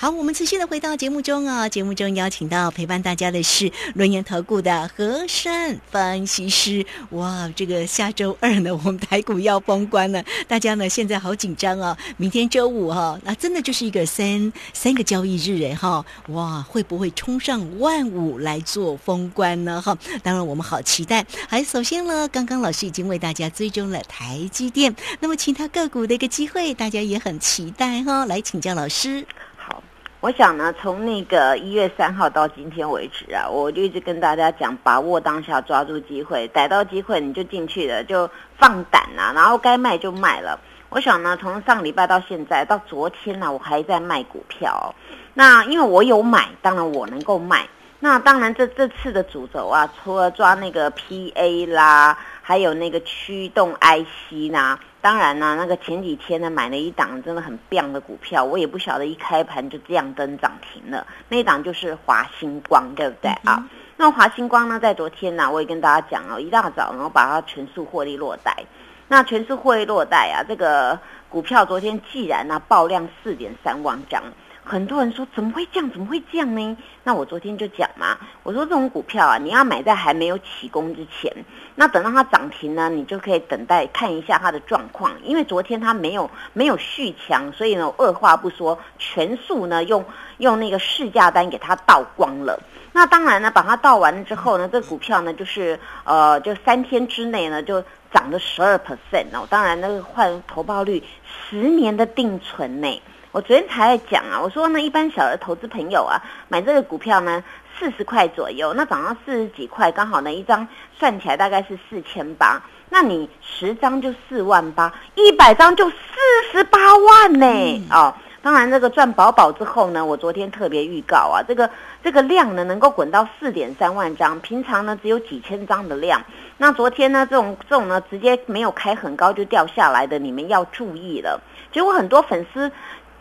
好，我们持续的回到节目中啊，节目中邀请到陪伴大家的是轮研投顾的和善分析师。哇，这个下周二呢，我们台股要封关了，大家呢现在好紧张哦。明天周五哈，那真的就是一个三三个交易日哎哈，哇，会不会冲上万五来做封关呢？哈，当然我们好期待。还首先呢，刚刚老师已经为大家追踪了台积电，那么其他个股的一个机会，大家也很期待哈。来请教老师。我想呢，从那个一月三号到今天为止啊，我就一直跟大家讲，把握当下，抓住机会，逮到机会你就进去了，就放胆啊，然后该卖就卖了。我想呢，从上礼拜到现在，到昨天呢，我还在卖股票。那因为我有买，当然我能够卖。那当然，这这次的主轴啊，除了抓那个 PA 啦，还有那个驱动 IC 啦。当然呢，那个前几天呢买了一档真的很棒的股票，我也不晓得一开盘就这样登涨停了。那一档就是华星光，对不对啊？那华星光呢，在昨天呢，我也跟大家讲哦，一大早然后把它全数获利落袋。那全数获利落袋啊，这个股票昨天既然呢爆量四点三万张。很多人说怎么会这样？怎么会这样呢？那我昨天就讲嘛，我说这种股票啊，你要买在还没有起功之前，那等到它涨停呢，你就可以等待看一下它的状况。因为昨天它没有没有续强，所以呢，二话不说，全数呢用用那个市价单给它倒光了。那当然呢，把它倒完了之后呢，这股票呢就是呃，就三天之内呢就涨了十二 percent 哦。当然那个换投报率十年的定存呢。我昨天才在讲啊，我说呢，一般小的投资朋友啊，买这个股票呢，四十块左右，那涨到四十几块，刚好呢一张算起来大概是四千八，那你十张就四万八，一百张就四十八万呢，哦，当然这个赚饱饱之后呢，我昨天特别预告啊，这个这个量呢能够滚到四点三万张，平常呢只有几千张的量，那昨天呢这种这种呢直接没有开很高就掉下来的，你们要注意了，结果很多粉丝。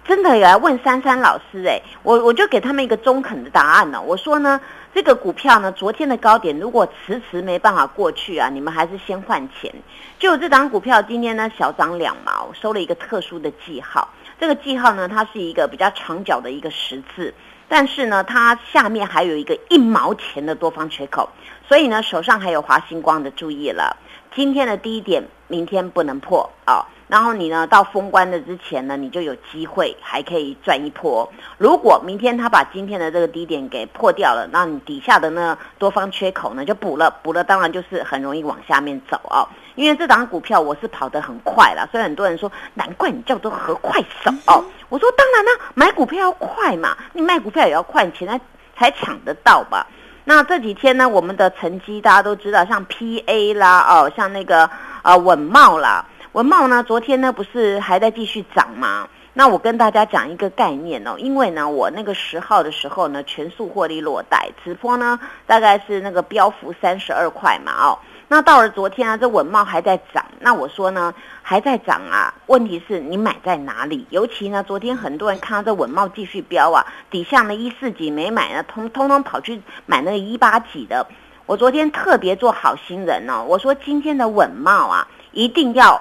真的有来问珊珊老师哎，我我就给他们一个中肯的答案呢。我说呢，这个股票呢，昨天的高点如果迟迟没办法过去啊，你们还是先换钱。就这档股票今天呢小涨两毛，收了一个特殊的记号。这个记号呢，它是一个比较长角的一个十字，但是呢，它下面还有一个一毛钱的多方缺口，所以呢，手上还有华星光的注意了。今天的低点，明天不能破啊。然后你呢，到封关的之前呢，你就有机会还可以赚一波。如果明天他把今天的这个低点给破掉了，那你底下的呢多方缺口呢就补了，补了当然就是很容易往下面走啊。因为这档股票我是跑得很快啦，所以很多人说难怪你叫做和快手哦。我说当然了，买股票要快嘛，你卖股票也要快，钱才才抢得到吧。那这几天呢，我们的成绩大家都知道，像 PA 啦，哦，像那个啊稳茂啦。文茂呢？昨天呢不是还在继续涨吗？那我跟大家讲一个概念哦，因为呢，我那个十号的时候呢，全数获利落袋，直播呢大概是那个标幅三十二块嘛哦。那到了昨天啊，这文茂还在涨，那我说呢还在涨啊，问题是你买在哪里？尤其呢，昨天很多人看到这文茂继续飙啊，底下呢一四几没买呢，通通通跑去买那个一八几的。我昨天特别做好心人哦，我说今天的稳茂啊，一定要。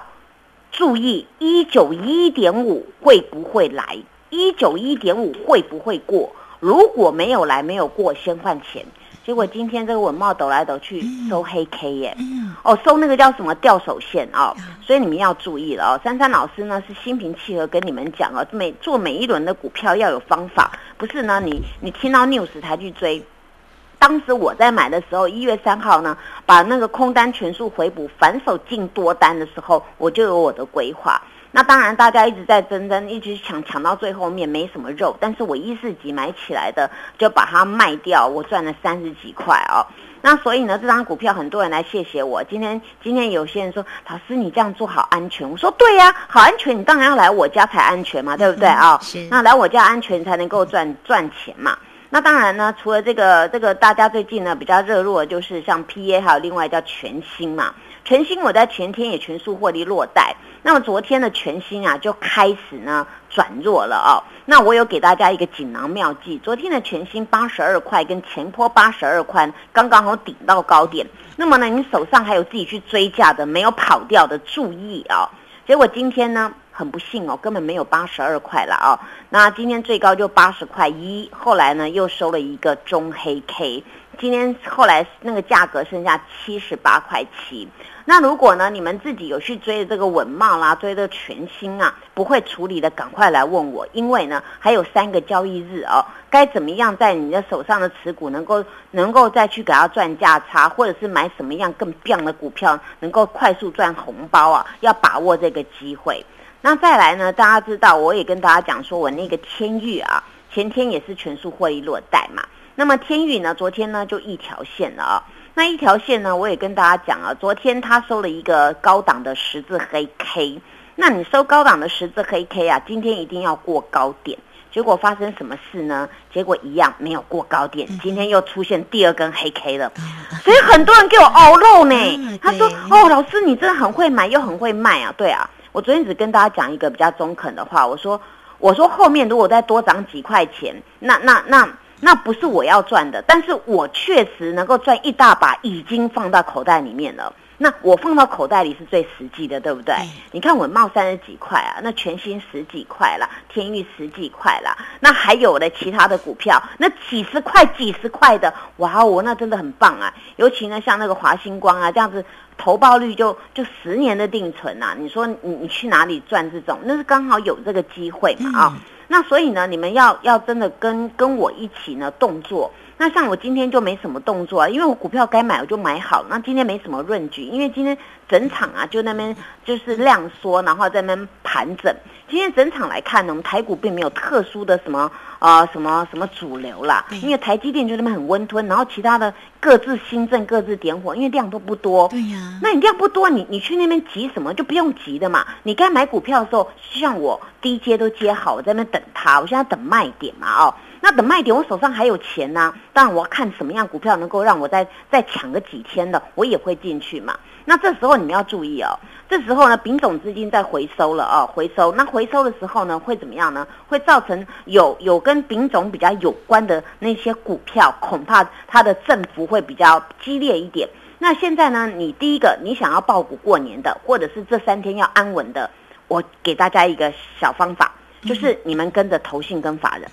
注意，一九一点五会不会来？一九一点五会不会过？如果没有来，没有过，先换钱。结果今天这个文茂抖来抖去收黑 K 耶，哦，收那个叫什么掉手线哦，所以你们要注意了哦。珊珊老师呢是心平气和跟你们讲哦，每做每一轮的股票要有方法，不是呢你你听到 news 才去追。当时我在买的时候，一月三号呢，把那个空单全数回补，反手进多单的时候，我就有我的规划。那当然，大家一直在争争，一直抢抢到最后面没什么肉。但是我一四级买起来的，就把它卖掉，我赚了三十几块哦。那所以呢，这张股票很多人来谢谢我。今天今天有些人说，老师你这样做好安全。我说对呀，好安全，你当然要来我家才安全嘛，对不对啊？那来我家安全才能够赚赚钱嘛。那当然呢，除了这个这个，大家最近呢比较热络，就是像 P A，还有另外叫全新嘛。全新我在前天也全数获利落袋，那么昨天的全新啊就开始呢转弱了哦。那我有给大家一个锦囊妙计，昨天的全新八十二块跟前坡八十二块刚刚好顶到高点，那么呢你手上还有自己去追价的没有跑掉的注意啊。结果今天呢很不幸哦，根本没有八十二块了哦。那今天最高就八十块一，后来呢又收了一个中黑 K，今天后来那个价格剩下七十八块七。那如果呢，你们自己有去追这个稳茂啦，追这个全新啊，不会处理的，赶快来问我，因为呢还有三个交易日哦，该怎么样在你的手上的持股能够能够再去给它赚价差，或者是买什么样更棒的股票，能够快速赚红包啊，要把握这个机会。那再来呢，大家知道，我也跟大家讲说，我那个天域啊，前天也是全数获利落袋嘛。那么天域呢，昨天呢就一条线了啊。那一条线呢，我也跟大家讲啊，昨天他收了一个高档的十字黑 K，那你收高档的十字黑 K 啊，今天一定要过高点。结果发生什么事呢？结果一样没有过高点，今天又出现第二根黑 K 了，所以很多人给我熬肉呢。他说：“哦，老师你真的很会买又很会卖啊。”对啊，我昨天只跟大家讲一个比较中肯的话，我说：“我说后面如果再多涨几块钱，那那那。”那不是我要赚的，但是我确实能够赚一大把，已经放到口袋里面了。那我放到口袋里是最实际的，对不对？你看我冒三十几块啊，那全新十几块啦，天域十几块啦，那还有的其他的股票，那几十块、几十块的，哇哦，那真的很棒啊！尤其呢，像那个华星光啊，这样子投报率就就十年的定存啊，你说你你去哪里赚这种？那是刚好有这个机会嘛啊！那所以呢，你们要要真的跟跟我一起呢动作。那像我今天就没什么动作啊，因为我股票该买我就买好。那今天没什么润局，因为今天整场啊就那边就是量缩，然后在那边盘整。今天整场来看呢，我们台股并没有特殊的什么啊什么什么主流啦，因为台积电就那边很温吞，然后其他的各自新政各自点火，因为量都不多。对呀，那你量不多，你你去那边急什么？就不用急的嘛。你该买股票的时候，像我低阶都接好，我在那边等它，我现在等卖点嘛哦。那等卖点，我手上还有钱呢。当然，我要看什么样股票能够让我再再抢个几天的，我也会进去嘛。那这时候你们要注意哦。这时候呢，丙种资金在回收了哦，回收。那回收的时候呢，会怎么样呢？会造成有有跟丙种比较有关的那些股票，恐怕它的振幅会比较激烈一点。那现在呢，你第一个，你想要爆股过年的，或者是这三天要安稳的，我给大家一个小方法，就是你们跟着投信跟法人。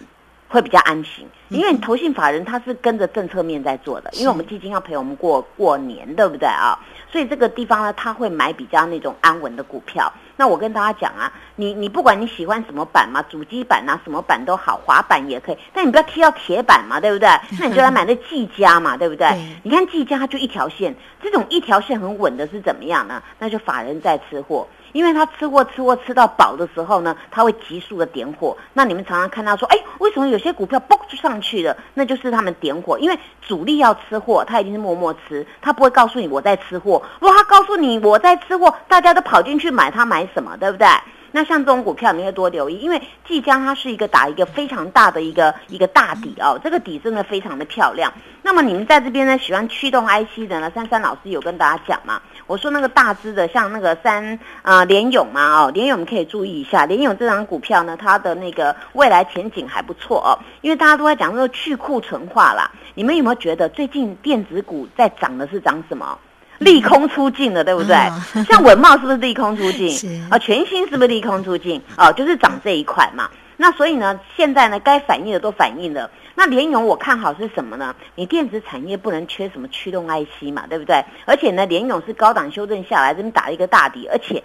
会比较安心，因为投信法人他是跟着政策面在做的，因为我们基金要陪我们过过年，对不对啊？所以这个地方呢，他会买比较那种安稳的股票。那我跟大家讲啊，你你不管你喜欢什么板嘛，主机板啊，什么板都好，滑板也可以，但你不要踢到铁板嘛，对不对？那你就来买那技嘉嘛，对不对？你看技嘉就一条线，这种一条线很稳的是怎么样呢？那就法人在吃货。因为他吃货吃货吃到饱的时候呢，他会急速的点火。那你们常常看到说，哎，为什么有些股票嘣就上去了？那就是他们点火。因为主力要吃货，他一定是默默吃，他不会告诉你我在吃货。如果他告诉你我在吃货，大家都跑进去买，他买什么？对不对？那像这种股票，你要多留意，因为即将它是一个打一个非常大的一个一个大底哦，这个底真的非常的漂亮。那么你们在这边呢，喜欢驱动 IC 的呢，珊珊老师有跟大家讲嘛？我说那个大只的，像那个三啊联勇嘛哦，联勇可以注意一下，联勇这张股票呢，它的那个未来前景还不错哦，因为大家都在讲说去库存化啦。你们有没有觉得最近电子股在涨的是涨什么？利空出尽了，对不对？像文茂是不是利空出尽？啊，全新是不是利空出尽？啊，就是涨这一块嘛。那所以呢，现在呢，该反映的都反映了。那联勇我看好是什么呢？你电子产业不能缺什么驱动 IC 嘛，对不对？而且呢，联勇是高档修正下来，这边打了一个大底，而且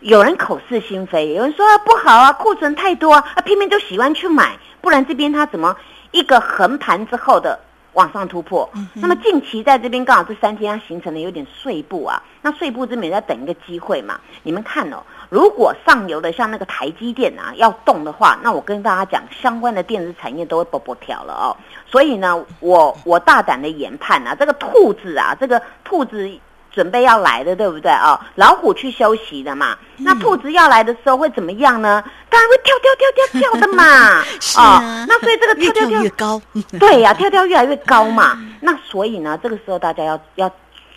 有人口是心非，有人说不好啊，库存太多啊，偏偏就喜欢去买，不然这边他怎么一个横盘之后的？往上突破，那么近期在这边刚好这三天它形成了有点碎步啊，那碎步这边也在等一个机会嘛。你们看哦，如果上游的像那个台积电啊要动的话，那我跟大家讲，相关的电子产业都会波波跳了哦。所以呢，我我大胆的研判啊，这个兔子啊，这个兔子。准备要来的，对不对哦？老虎去休息的嘛，那兔子要来的时候会怎么样呢？当然会跳跳跳跳跳的嘛。啊，那所以这个跳跳跳越高，对呀，跳跳越来越高嘛。那所以呢，这个时候大家要要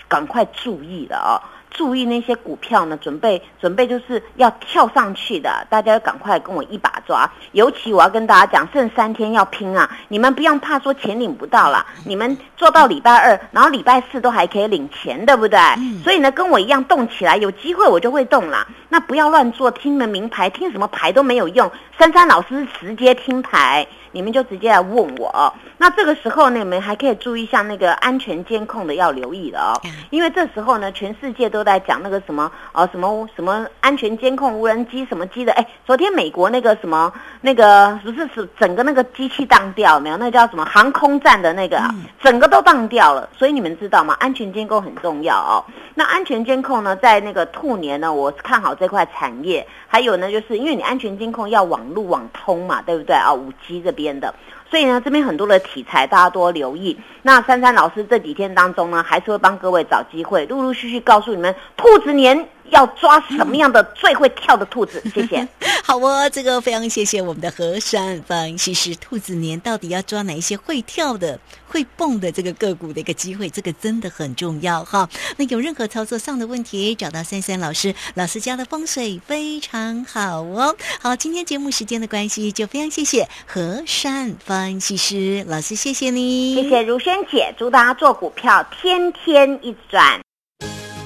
赶快注意了哦。注意那些股票呢，准备准备就是要跳上去的，大家要赶快跟我一把抓。尤其我要跟大家讲，剩三天要拼啊！你们不用怕说钱领不到了，你们做到礼拜二，然后礼拜四都还可以领钱，对不对？所以呢，跟我一样动起来，有机会我就会动啦。那不要乱做，听了名牌，听什么牌都没有用。珊珊老师直接听牌，你们就直接来问我。那这个时候呢，你们还可以注意一下那个安全监控的要留意了哦，因为这时候呢，全世界都在讲那个什么哦，什么什么安全监控无人机什么机的。哎，昨天美国那个什么那个不是是整个那个机器当掉没有？那叫什么航空站的那个，啊整个都当掉了。所以你们知道吗？安全监控很重要哦。那安全监控呢，在那个兔年呢，我是看好这块产业。还有呢，就是因为你安全监控要网路网通嘛，对不对啊？五 G 这边的，所以呢，这边很多的题材大家多留意。那珊珊老师这几天当中呢，还是会帮各位找机会，陆陆续续告诉你们兔子年。要抓什么样的最会跳的兔子？谢谢。好哦，这个非常谢谢我们的何山分析师。兔子年到底要抓哪一些会跳的、会蹦的这个个股的一个机会？这个真的很重要哈。那有任何操作上的问题，找到三三老师，老师家的风水非常好哦。好，今天节目时间的关系，就非常谢谢何山分析师老师，谢谢你，谢谢如萱姐，祝大家做股票天天一转。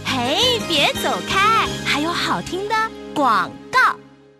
嘿，别走开！好听的广告。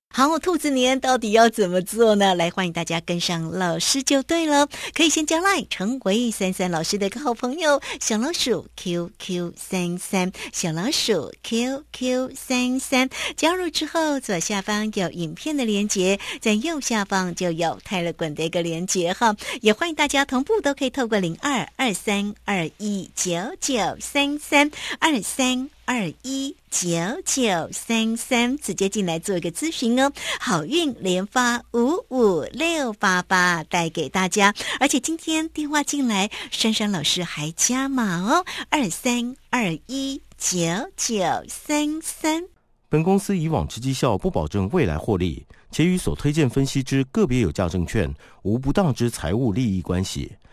好，兔子年到底要怎么做呢？来，欢迎大家跟上老师就对了。可以先加 line 成为三三老师的一个好朋友，小老鼠 QQ 三三，小老鼠 QQ 三三。加入之后，左下方有影片的连接，在右下方就有泰勒滚的一个连接哈。也欢迎大家同步都可以透过零二二三二一九九三三二三。二一九九三三，直接进来做一个咨询哦。好运连发五五六八八带给大家，而且今天电话进来，珊珊老师还加码哦，二三二一九九三三。本公司以往之绩效不保证未来获利，且与所推荐分析之个别有价证券无不当之财务利益关系。